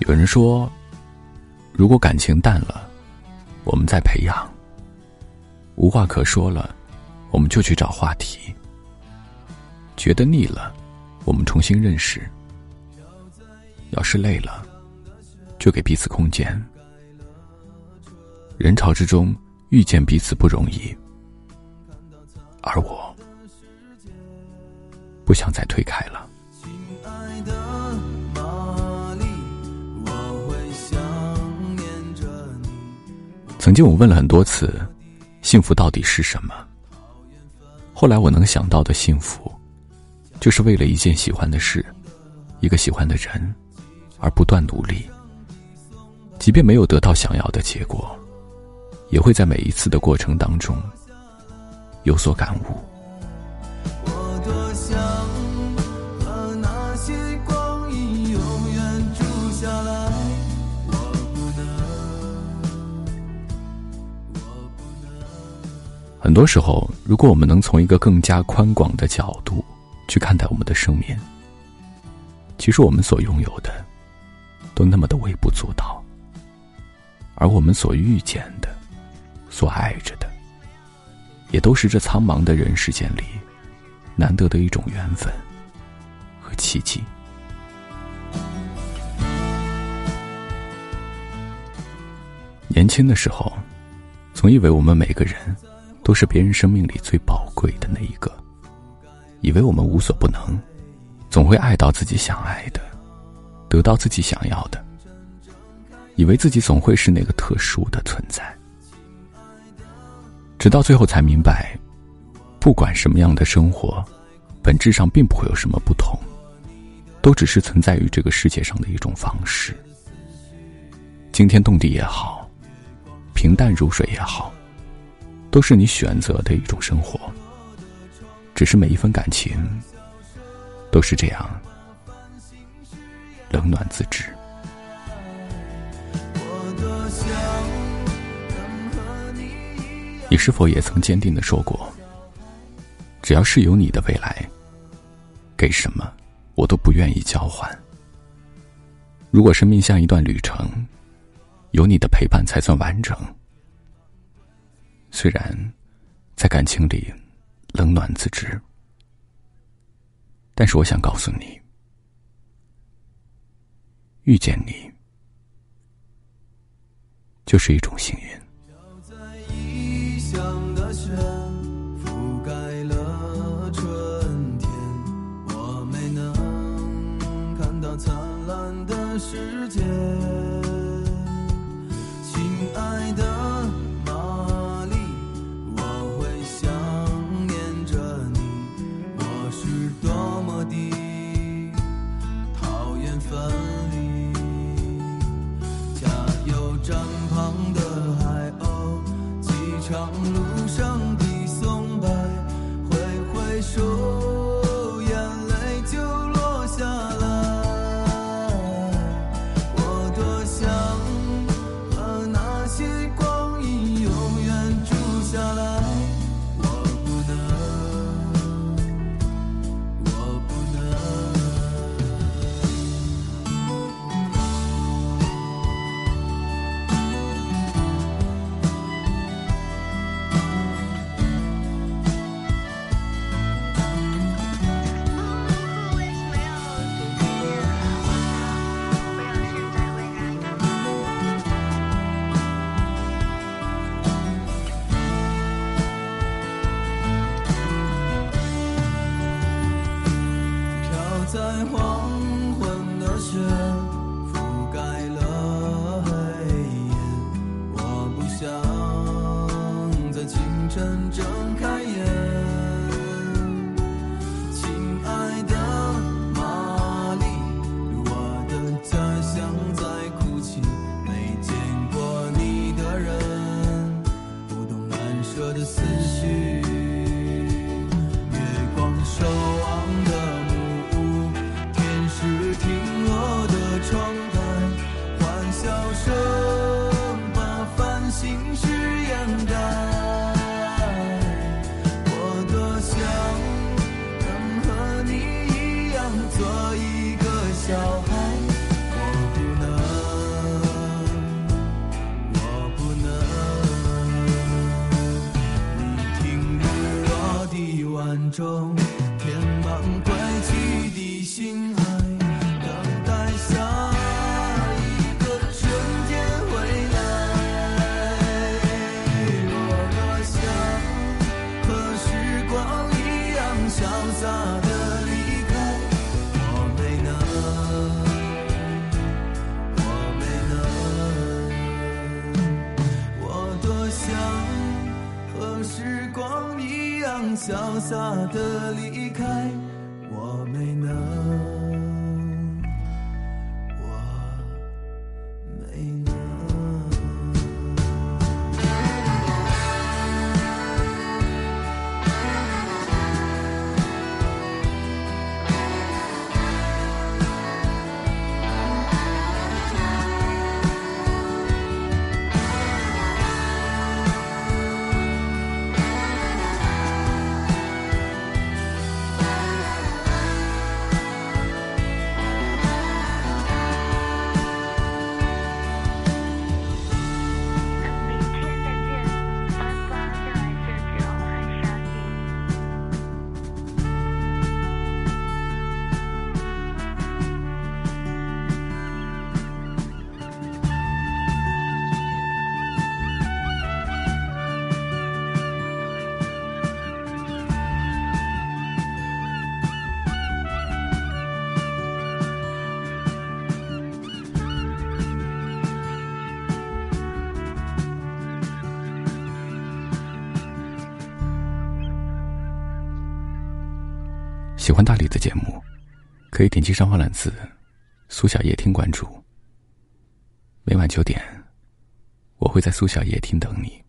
有人说，如果感情淡了，我们再培养；无话可说了，我们就去找话题；觉得腻了，我们重新认识；要是累了，就给彼此空间。人潮之中遇见彼此不容易，而我不想再推开了。曾经我问了很多次，幸福到底是什么？后来我能想到的幸福，就是为了一件喜欢的事，一个喜欢的人，而不断努力。即便没有得到想要的结果，也会在每一次的过程当中有所感悟。很多时候，如果我们能从一个更加宽广的角度去看待我们的生命，其实我们所拥有的都那么的微不足道，而我们所遇见的、所爱着的，也都是这苍茫的人世间里难得的一种缘分和奇迹。年轻的时候，总以为我们每个人。都是别人生命里最宝贵的那一个，以为我们无所不能，总会爱到自己想爱的，得到自己想要的，以为自己总会是那个特殊的存在，直到最后才明白，不管什么样的生活，本质上并不会有什么不同，都只是存在于这个世界上的一种方式，惊天动地也好，平淡如水也好。都是你选择的一种生活，只是每一份感情都是这样冷暖自知。你是否也曾坚定的说过，只要是有你的未来，给什么我都不愿意交换。如果生命像一段旅程，有你的陪伴才算完整。虽然在感情里冷暖自知，但是我想告诉你，遇见你就是一种幸运。乡的雪覆盖了春天，我没能看到灿烂的世界。潇洒的离开，我没能。喜欢大理的节目，可以点击上方蓝字“苏小夜听”关注。每晚九点，我会在苏小夜听等你。